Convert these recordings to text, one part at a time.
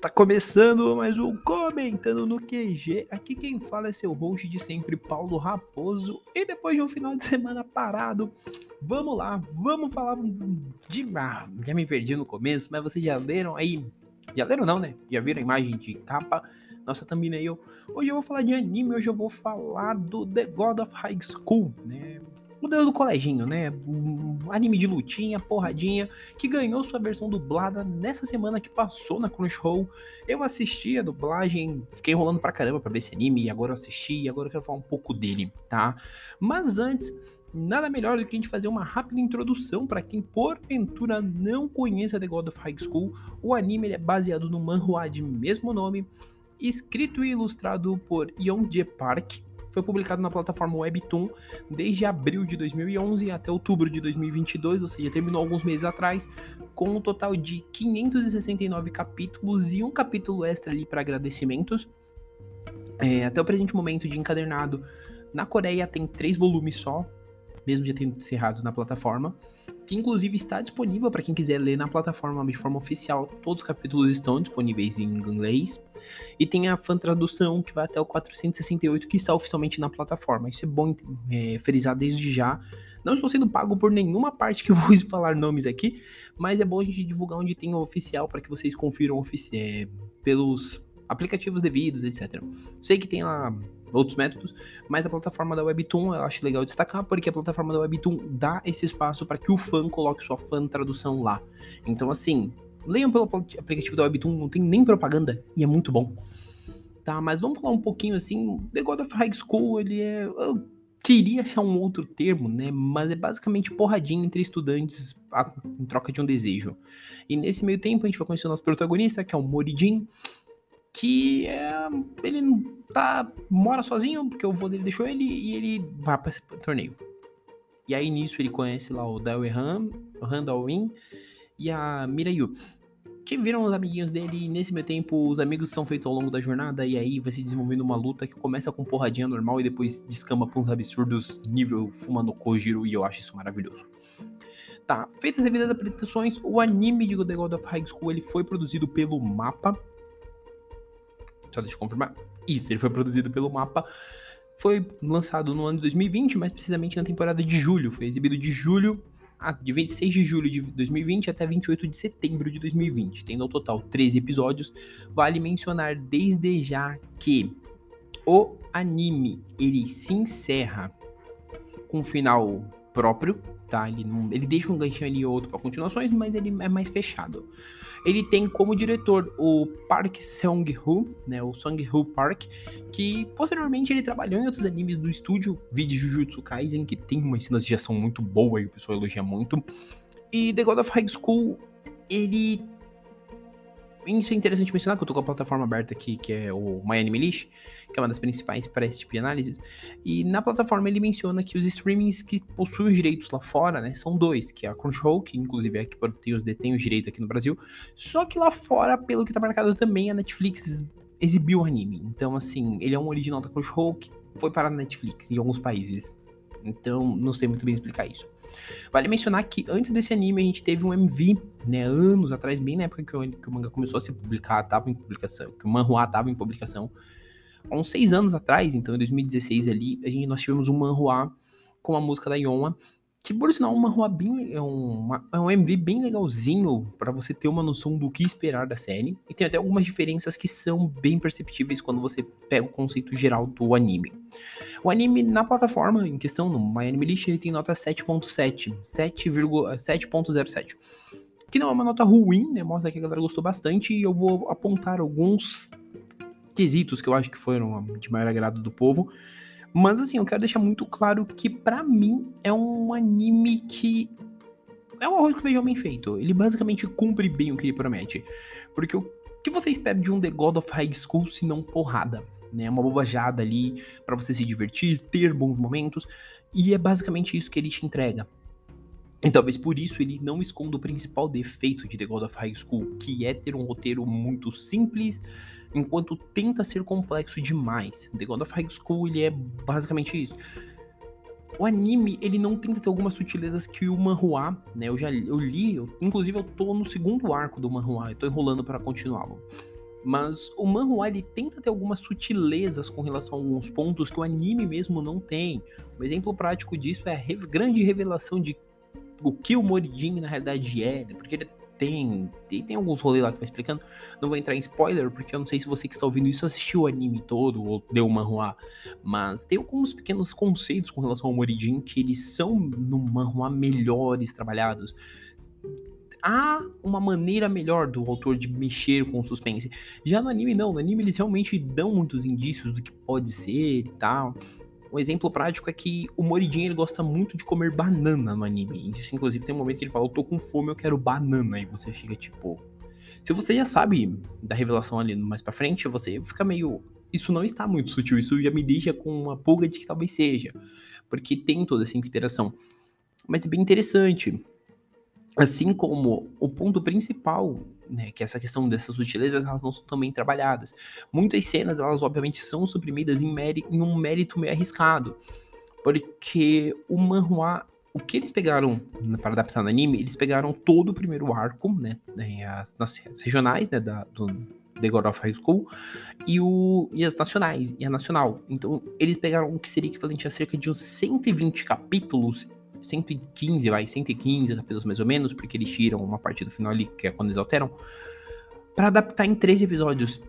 Está começando mais um Comentando no QG. Aqui quem fala é seu host de sempre, Paulo Raposo. E depois de um final de semana parado, vamos lá, vamos falar de. Ah, já me perdi no começo, mas vocês já leram aí? Já leram não, né? Já viram a imagem de capa? Nossa thumbnail. Hoje eu vou falar de anime, hoje eu vou falar do The God of High School, né? Modelo do coleginho, né? Um anime de lutinha, porradinha, que ganhou sua versão dublada nessa semana que passou na Crunchyroll. Eu assisti a dublagem, fiquei enrolando pra caramba pra ver esse anime, e agora eu assisti, e agora eu quero falar um pouco dele, tá? Mas antes, nada melhor do que a gente fazer uma rápida introdução para quem porventura não conheça The God of High School. O anime é baseado no manhwa de mesmo nome, escrito e ilustrado por Yeonje Park, foi publicado na plataforma Webtoon desde abril de 2011 até outubro de 2022, ou seja, terminou alguns meses atrás, com um total de 569 capítulos e um capítulo extra ali para agradecimentos. É, até o presente momento de encadernado, na Coreia tem três volumes só, mesmo já tendo encerrado na plataforma, que inclusive está disponível para quem quiser ler na plataforma de forma oficial. Todos os capítulos estão disponíveis em inglês. E tem a fan tradução que vai até o 468, que está oficialmente na plataforma. Isso é bom é, frisar desde já. Não estou sendo pago por nenhuma parte que eu vou falar nomes aqui, mas é bom a gente divulgar onde tem o oficial para que vocês confiram é, pelos aplicativos devidos, etc. Sei que tem lá outros métodos, mas a plataforma da Webtoon eu acho legal destacar porque a plataforma da Webtoon dá esse espaço para que o fã coloque sua fã tradução lá. Então assim, leiam pelo aplicativo da Webtoon, não tem nem propaganda e é muito bom. Tá, mas vamos falar um pouquinho assim, The God of High School, ele é eu queria achar um outro termo, né? Mas é basicamente porradinha entre estudantes em troca de um desejo. E nesse meio tempo a gente vai conhecer o nosso protagonista, que é o Moridin, que é, ele tá mora sozinho porque o vô dele deixou ele e ele vai para esse torneio. E aí nisso ele conhece lá o Han, o Han Daowin e a Mirayu, que viram os amiguinhos dele e nesse meio tempo os amigos são feitos ao longo da jornada e aí vai se desenvolvendo uma luta que começa com porradinha normal e depois descamba pra uns absurdos nível fumando Kojiro e eu acho isso maravilhoso. Tá, feitas as devidas apresentações, o anime de The God of High School ele foi produzido pelo Mapa, só deixa eu confirmar. Isso, ele foi produzido pelo Mapa. Foi lançado no ano de 2020, mais precisamente na temporada de julho. Foi exibido de julho a, de 26 de julho de 2020 até 28 de setembro de 2020, tendo ao total 13 episódios. Vale mencionar desde já que o anime ele se encerra com um final próprio, tá? Ele, não, ele deixa um ganchinho ali ou outro para continuações, mas ele é mais fechado. Ele tem como diretor o Park Seong-hoo, né, o Song-hoo Park, que posteriormente ele trabalhou em outros animes do estúdio, vídeo Jujutsu Kaisen, que tem uma cenas de ação muito boa e o pessoal elogia muito. E The God of High School, ele isso é interessante mencionar, que eu tô com a plataforma aberta aqui, que é o MyAnimeList, que é uma das principais para esse tipo de análise. E na plataforma ele menciona que os streamings que possuem os direitos lá fora, né, são dois, que é a Crunchyroll, que inclusive é que tem os, detém os direitos aqui no Brasil, só que lá fora, pelo que tá marcado também, a Netflix exibiu o anime. Então, assim, ele é um original da Crunchyroll que foi para a Netflix em alguns países. Então, não sei muito bem explicar isso. Vale mencionar que antes desse anime a gente teve um MV, né, anos atrás, bem na época que o, que o manga começou a se publicar, tava em publicação, que o manhua tava em publicação. Há uns seis anos atrás, então em 2016 ali, a gente, nós tivemos um manhua com a música da Yoma, que por sinal é uma rua bem é, uma, é um MV bem legalzinho para você ter uma noção do que esperar da série e tem até algumas diferenças que são bem perceptíveis quando você pega o conceito geral do anime. O anime na plataforma em questão no MyAnimeList ele tem nota 7.7, 7,7.07. Que não é uma nota ruim, né? Mostra que a galera gostou bastante e eu vou apontar alguns quesitos que eu acho que foram de maior agrado do povo mas assim, eu quero deixar muito claro que para mim é um anime que é um arroz com feijão bem feito. Ele basicamente cumpre bem o que ele promete. Porque o que você espera de um The God of High School se não porrada? Né? Uma bobajada ali para você se divertir, ter bons momentos. E é basicamente isso que ele te entrega. E talvez por isso ele não esconda o principal defeito de The God of High School, que é ter um roteiro muito simples, enquanto tenta ser complexo demais. The God of High School ele é basicamente isso. O anime, ele não tenta ter algumas sutilezas que o manhua, né? Eu já eu li, eu, inclusive eu tô no segundo arco do manhua, eu tô enrolando para continuá-lo. Mas o manhwa ele tenta ter algumas sutilezas com relação a alguns pontos que o anime mesmo não tem. Um exemplo prático disso é a re grande revelação de o que o Morijin na realidade é, né? porque ele tem, tem, tem alguns rolês lá que vai explicando. Não vou entrar em spoiler, porque eu não sei se você que está ouvindo isso assistiu o anime todo ou deu uma manhua. Mas tem alguns pequenos conceitos com relação ao Morijin que eles são no manhua melhores trabalhados há uma maneira melhor do autor de mexer com o suspense. Já no anime, não. No anime, eles realmente dão muitos indícios do que pode ser e tal. Um exemplo prático é que o Moridin ele gosta muito de comer banana no anime. Isso, inclusive, tem um momento que ele fala: Eu tô com fome, eu quero banana. E você fica tipo. Se você já sabe da revelação ali mais pra frente, você fica meio. Isso não está muito sutil, isso já me deixa com uma pulga de que talvez seja. Porque tem toda essa inspiração. Mas é bem interessante. Assim como o ponto principal, né, que essa questão dessas sutilezas, elas não são também trabalhadas. Muitas cenas, elas obviamente são suprimidas em, em um mérito meio arriscado. Porque o manhua, o que eles pegaram para adaptar no anime, eles pegaram todo o primeiro arco, né, né as, as regionais, né, da, do The God of High School, e, o, e as nacionais, e a nacional. Então, eles pegaram o que seria equivalente a cerca de uns 120 capítulos 115, vai, 115 capítulos mais ou menos, porque eles tiram uma parte do final ali, que é quando eles alteram, para adaptar em 13 episódios.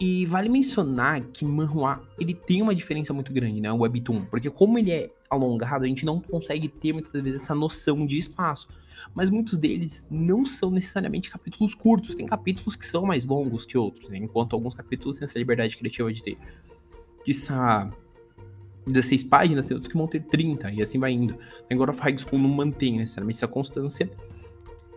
E vale mencionar que Manhua, ele tem uma diferença muito grande, né, o Webtoon, porque como ele é alongado, a gente não consegue ter muitas vezes essa noção de espaço. Mas muitos deles não são necessariamente capítulos curtos, tem capítulos que são mais longos que outros, né, enquanto alguns capítulos têm essa liberdade criativa de ter. Que 16 páginas, tem outros que vão ter 30, e assim vai indo. O High School não mantém necessariamente essa constância.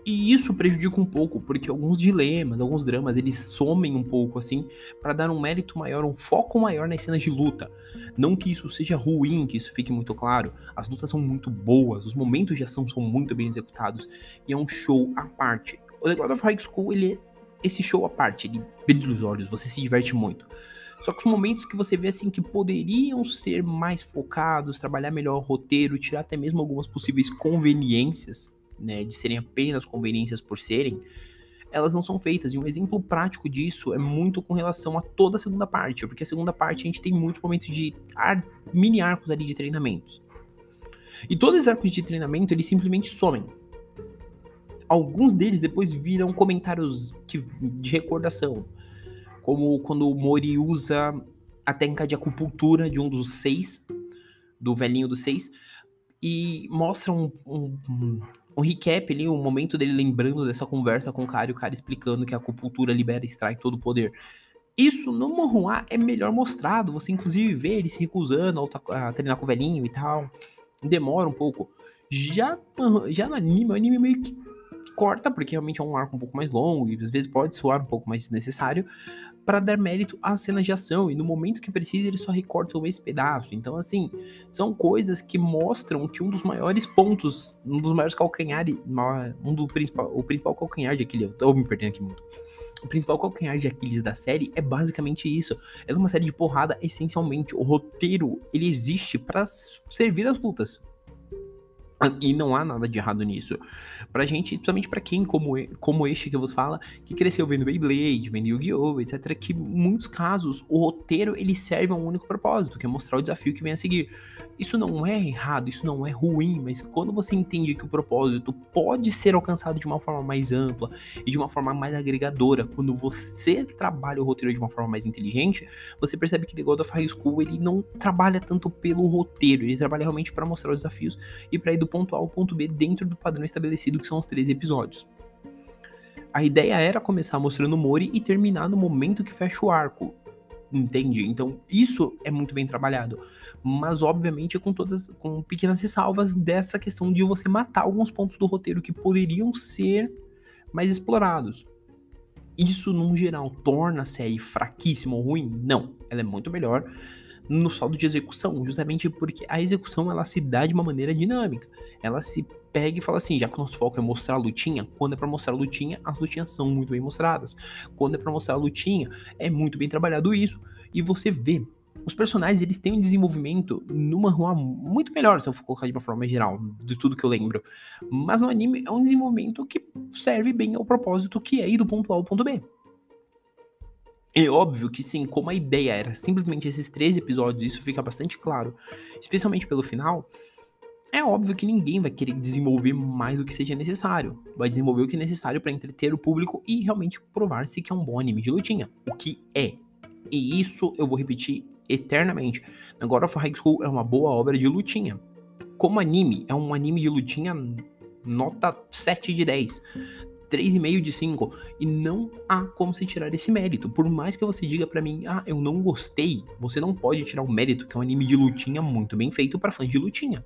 E isso prejudica um pouco, porque alguns dilemas, alguns dramas, eles somem um pouco assim, para dar um mérito maior, um foco maior nas cenas de luta. Não que isso seja ruim, que isso fique muito claro. As lutas são muito boas, os momentos de ação são muito bem executados, e é um show à parte. O The God of High School, ele é esse show à parte, ele brilha os olhos, você se diverte muito. Só que os momentos que você vê assim que poderiam ser mais focados, trabalhar melhor o roteiro, tirar até mesmo algumas possíveis conveniências, né, de serem apenas conveniências por serem, elas não são feitas. E um exemplo prático disso é muito com relação a toda a segunda parte, porque a segunda parte a gente tem muitos momentos de ar, mini arcos ali de treinamentos. E todos os arcos de treinamento eles simplesmente somem. Alguns deles depois viram comentários que, de recordação como quando o Mori usa a técnica de acupuntura de um dos seis, do velhinho dos seis, e mostra um, um, um, recap ali, um momento dele lembrando dessa conversa com o cara e o cara explicando que a acupuntura libera e extrai todo o poder. Isso no Manhua é melhor mostrado, você inclusive vê ele se recusando a treinar com o velhinho e tal. Demora um pouco. Já, já no anime, o anime meio que corta, porque realmente é um arco um pouco mais longo e às vezes pode soar um pouco mais desnecessário, para dar mérito às cenas de ação. E no momento que precisa, eles só recortam esse pedaço. Então, assim, são coisas que mostram que um dos maiores pontos, um dos maiores calcanhares, um do principal, o principal calcanhar de Aquiles, eu tô me perdendo aqui muito. O principal calcanhar de Aquiles da série é basicamente isso. Ela é uma série de porrada essencialmente. O roteiro, ele existe para servir as lutas. E não há nada de errado nisso. Pra gente, principalmente para quem, como, como este que vos fala, que cresceu vendo Beyblade, vendo Yu-Gi-Oh!, etc., que em muitos casos o roteiro ele serve a um único propósito, que é mostrar o desafio que vem a seguir. Isso não é errado, isso não é ruim, mas quando você entende que o propósito pode ser alcançado de uma forma mais ampla e de uma forma mais agregadora, quando você trabalha o roteiro de uma forma mais inteligente, você percebe que The God of High School ele não trabalha tanto pelo roteiro, ele trabalha realmente para mostrar os desafios e para do ponto A ao ponto B dentro do padrão estabelecido que são os 13 episódios. A ideia era começar mostrando o Mori e terminar no momento que fecha o arco. Entende? Então, isso é muito bem trabalhado. Mas, obviamente, com todas. com pequenas ressalvas dessa questão de você matar alguns pontos do roteiro que poderiam ser mais explorados. Isso, num geral, torna a série fraquíssima ou ruim? Não. Ela é muito melhor no saldo de execução, justamente porque a execução ela se dá de uma maneira dinâmica. Ela se pega e fala assim, já que o nosso foco é mostrar a lutinha, quando é para mostrar a lutinha, as lutinhas são muito bem mostradas. Quando é para mostrar a lutinha, é muito bem trabalhado isso e você vê os personagens eles têm um desenvolvimento no manhwa muito melhor, se eu for colocar de uma forma geral, de tudo que eu lembro. Mas no anime é um desenvolvimento que serve bem ao propósito que é ir do ponto A ao ponto B. É óbvio que sim, como a ideia era simplesmente esses três episódios, isso fica bastante claro, especialmente pelo final. É óbvio que ninguém vai querer desenvolver mais do que seja necessário. Vai desenvolver o que é necessário para entreter o público e realmente provar-se que é um bom anime de lutinha. O que é. E isso eu vou repetir eternamente. God of High School é uma boa obra de lutinha. Como anime, é um anime de lutinha nota 7 de 10. 3,5 de 5. E não há como se tirar esse mérito. Por mais que você diga para mim, ah, eu não gostei, você não pode tirar o mérito que é um anime de lutinha muito bem feito para fãs de lutinha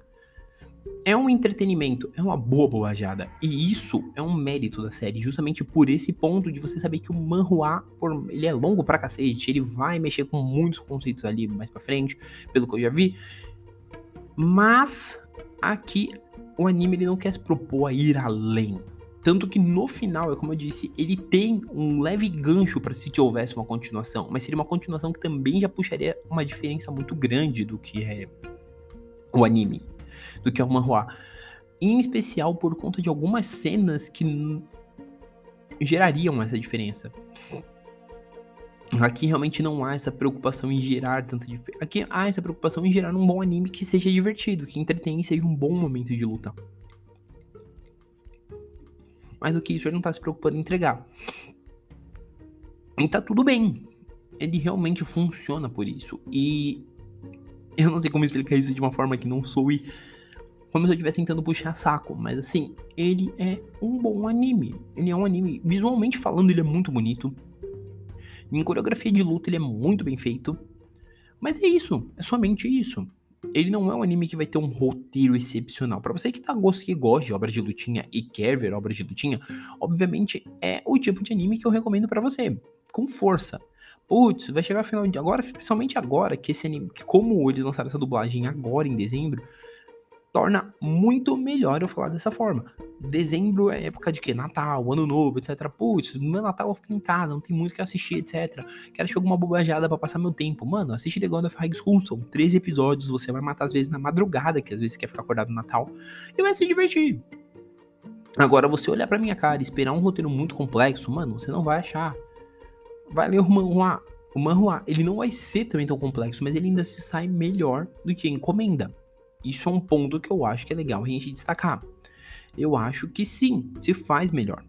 é um entretenimento, é uma boa bobajada. E isso é um mérito da série, justamente por esse ponto de você saber que o manhua, por, ele é longo pra cacete, ele vai mexer com muitos conceitos ali mais pra frente, pelo que eu já vi. Mas aqui o anime ele não quer se propor a ir além. Tanto que no final, é como eu disse, ele tem um leve gancho para se houvesse uma continuação, mas seria uma continuação que também já puxaria uma diferença muito grande do que é o anime do que é o manhua. Em especial por conta de algumas cenas que gerariam essa diferença. Aqui realmente não há essa preocupação em gerar tanta. Aqui há essa preocupação em gerar um bom anime que seja divertido, que entretenha e seja um bom momento de luta. Mais do que isso, ele não tá se preocupando em entregar. E tá tudo bem. Ele realmente funciona por isso. E eu não sei como explicar isso de uma forma que não soe como se eu estivesse tentando puxar saco, mas assim, ele é um bom anime. Ele é um anime, visualmente falando, ele é muito bonito. Em coreografia de luta, ele é muito bem feito. Mas é isso, é somente isso. Ele não é um anime que vai ter um roteiro excepcional. Para você que tá gosto que gosta de obras de lutinha e quer ver obras de lutinha, obviamente é o tipo de anime que eu recomendo para você, com força. Putz, vai chegar final de agora, especialmente agora que esse anime, que como eles lançaram essa dublagem agora em dezembro, torna muito melhor eu falar dessa forma. Dezembro é época de que? Natal, Ano Novo, etc. Putz, no meu Natal eu ficar em casa, não tem muito o que assistir, etc. Quero assistir alguma bobajada para passar meu tempo. Mano, assiste The God of High School, são 13 episódios, você vai matar às vezes na madrugada, que às vezes quer ficar acordado no Natal, e vai se divertir. Agora, você olhar pra minha cara e esperar um roteiro muito complexo, mano, você não vai achar. Vai ler o manhua. O manhua, ele não vai ser também tão complexo, mas ele ainda se sai melhor do que encomenda. Isso é um ponto que eu acho que é legal a gente destacar. Eu acho que sim, se faz melhor.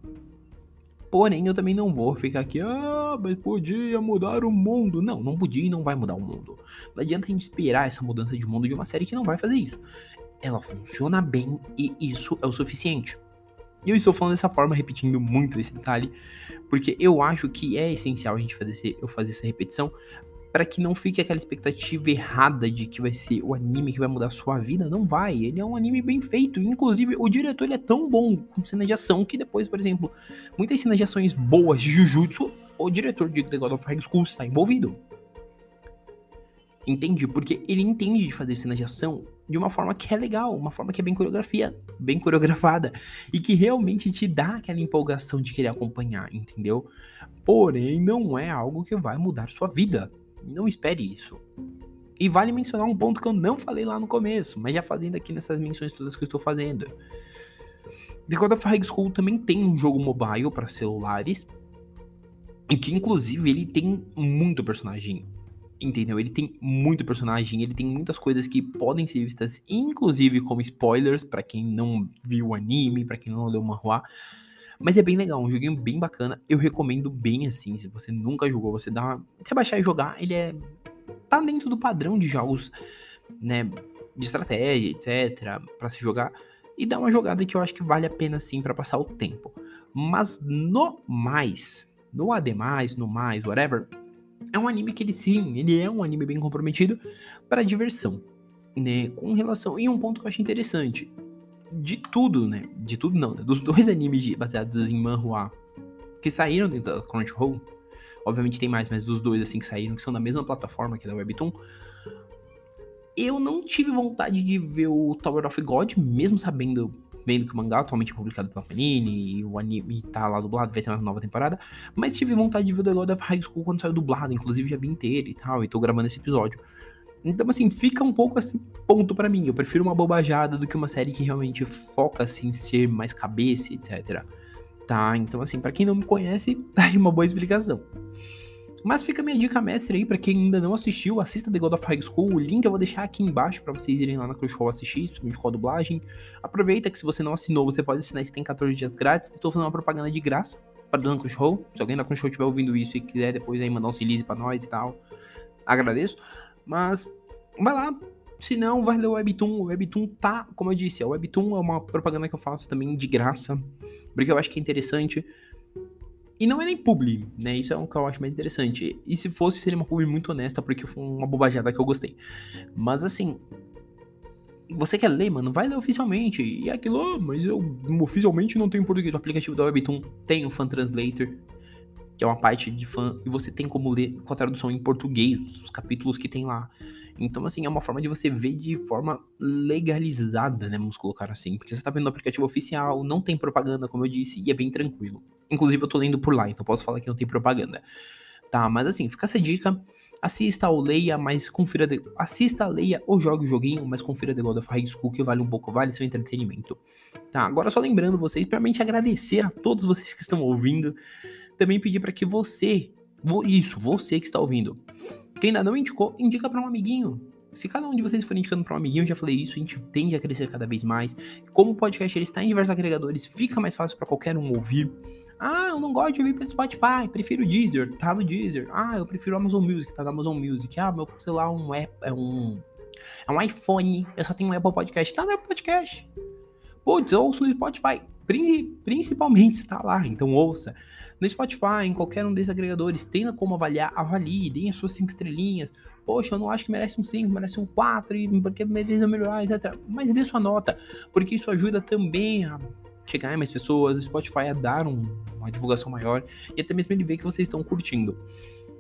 Porém, eu também não vou ficar aqui, ah, mas podia mudar o mundo. Não, não podia e não vai mudar o mundo. Não adianta a gente esperar essa mudança de mundo de uma série que não vai fazer isso. Ela funciona bem e isso é o suficiente. E eu estou falando dessa forma, repetindo muito esse detalhe, porque eu acho que é essencial a gente fazer, eu fazer essa repetição para que não fique aquela expectativa errada de que vai ser o anime que vai mudar a sua vida. Não vai. Ele é um anime bem feito. Inclusive, o diretor ele é tão bom com cena de ação que depois, por exemplo, muitas cenas de ações boas de Jujutsu, o diretor de The God of High School está envolvido. Entende? Porque ele entende de fazer cenas de ação de uma forma que é legal, uma forma que é bem coreografia, bem coreografada e que realmente te dá aquela empolgação de querer acompanhar, entendeu? Porém, não é algo que vai mudar sua vida. Não espere isso. E vale mencionar um ponto que eu não falei lá no começo, mas já fazendo aqui nessas menções todas que eu estou fazendo. The God of High School também tem um jogo mobile para celulares, em que inclusive ele tem muito personagem. Entendeu? Ele tem muito personagem, ele tem muitas coisas que podem ser vistas, inclusive como spoilers, para quem não viu o anime, para quem não leu o manhua. Mas é bem legal, um joguinho bem bacana. Eu recomendo bem assim. Se você nunca jogou, você dá. Você baixar e jogar, ele é. Tá dentro do padrão de jogos, né? De estratégia, etc. para se jogar. E dá uma jogada que eu acho que vale a pena sim para passar o tempo. Mas no mais, no ademais, no mais, whatever, é um anime que ele sim, ele é um anime bem comprometido para diversão, né? Com relação e um ponto que eu acho interessante, de tudo, né? De tudo não, né? Dos dois animes baseados em manhua que saíram dentro da Crunchyroll, obviamente tem mais, mas dos dois assim que saíram, que são da mesma plataforma que é da Webtoon, eu não tive vontade de ver o Tower of God, mesmo sabendo vendo que o mangá atualmente é publicado pela Panini e o anime tá lá dublado, vai ter uma nova temporada, mas tive vontade de ver o The God of High School quando saiu dublado, inclusive já vi inteiro e tal, e tô gravando esse episódio. Então, assim, fica um pouco assim, ponto para mim. Eu prefiro uma bobajada do que uma série que realmente foca, assim, em ser mais cabeça, etc. Tá? Então, assim, para quem não me conhece, tá aí uma boa explicação. Mas fica minha dica mestre aí para quem ainda não assistiu, assista The God of High School. O link eu vou deixar aqui embaixo para vocês irem lá na Crunchyroll assistir, principalmente com a dublagem. Aproveita que se você não assinou, você pode assinar, você tem 14 dias grátis. Estou fazendo uma propaganda de graça para dona Crunchyroll. Se alguém da Crunchyroll estiver ouvindo isso e quiser depois aí mandar um release para nós e tal, agradeço. Mas vai lá, se não, vai ler o Webtoon. O Webtoon tá, como eu disse, o Webtoon é uma propaganda que eu faço também de graça, porque eu acho que é interessante. E não é nem publi, né? Isso é o que eu acho mais interessante. E se fosse, seria uma publi muito honesta, porque foi uma bobajada que eu gostei. Mas assim, você quer ler, mano, vai ler oficialmente. E é aquilo, oh, mas eu oficialmente não tenho português. O aplicativo da Webtoon tem o Fan Translator, que é uma parte de fã, e você tem como ler com a tradução em português, os capítulos que tem lá. Então, assim, é uma forma de você ver de forma legalizada, né? Vamos colocar assim. Porque você tá vendo no aplicativo oficial, não tem propaganda, como eu disse, e é bem tranquilo. Inclusive, eu tô lendo por lá, então posso falar que não tem propaganda. Tá, mas assim, fica essa dica. Assista ou leia, mas confira. De... Assista, leia ou jogue o joguinho, mas confira The God of High School, que vale um pouco, vale seu entretenimento. Tá, agora só lembrando vocês, primeiramente agradecer a todos vocês que estão ouvindo. Também pedir para que você, isso, você que está ouvindo, quem ainda não indicou, indica para um amiguinho. Se cada um de vocês for indicando para um amiguinho, já falei isso, a gente tende a crescer cada vez mais. Como o podcast ele está em diversos agregadores, fica mais fácil para qualquer um ouvir. Ah, eu não gosto de ouvir pelo Spotify, prefiro o Deezer, tá no Deezer. Ah, eu prefiro Amazon Music, tá no Amazon Music. Ah, meu celular é um, é um, é um iPhone, eu só tenho um Apple Podcast. Tá no Apple Podcast. Putz, eu ouço no Spotify. Principalmente está lá, então ouça. No Spotify, em qualquer um desses agregadores, tenha como avaliar, avalie, deem as suas 5 estrelinhas. Poxa, eu não acho que merece um 5, merece um 4, porque merece melhorar, etc. Mas dê sua nota, porque isso ajuda também a chegar em mais pessoas, o Spotify a dar um, uma divulgação maior e até mesmo ele ver que vocês estão curtindo.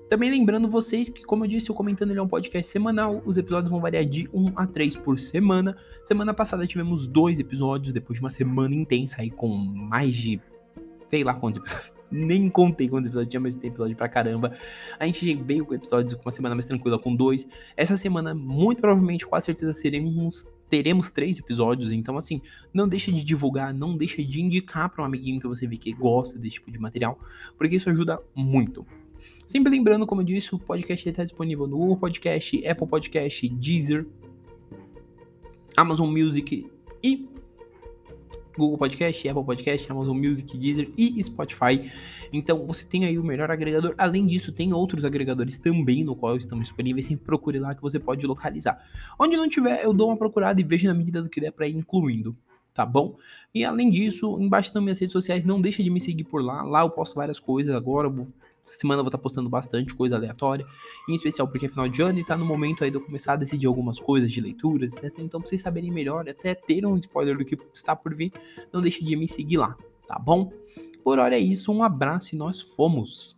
Também lembrando vocês que, como eu disse, o Comentando ele é um podcast semanal. Os episódios vão variar de 1 a 3 por semana. Semana passada tivemos dois episódios, depois de uma semana intensa aí com mais de. sei lá quantos episódios. Nem contei quantos episódios tinha, mas tem episódio pra caramba. A gente veio com episódios com uma semana mais tranquila, com dois. Essa semana, muito provavelmente, com certeza, seremos teremos três episódios, então assim, não deixa de divulgar, não deixa de indicar para um amiguinho que você vê que gosta desse tipo de material, porque isso ajuda muito. Sempre lembrando, como eu disse, o podcast está disponível no Google Podcast, Apple Podcast, Deezer, Amazon Music e Google Podcast, Apple Podcast, Amazon Music, Deezer e Spotify. Então você tem aí o melhor agregador. Além disso, tem outros agregadores também no qual estão disponíveis. Sempre procure lá que você pode localizar. Onde não tiver, eu dou uma procurada e vejo na medida do que der para ir incluindo tá bom? E além disso, embaixo das minhas redes sociais, não deixa de me seguir por lá. Lá eu posto várias coisas agora, vou essa semana eu vou estar postando bastante coisa aleatória, em especial porque é final de ano e tá no momento aí de eu começar a decidir algumas coisas de leituras, etc. Então, pra vocês saberem melhor, até ter um spoiler do que está por vir, não deixe de me seguir lá, tá bom? Por hora é isso, um abraço e nós fomos!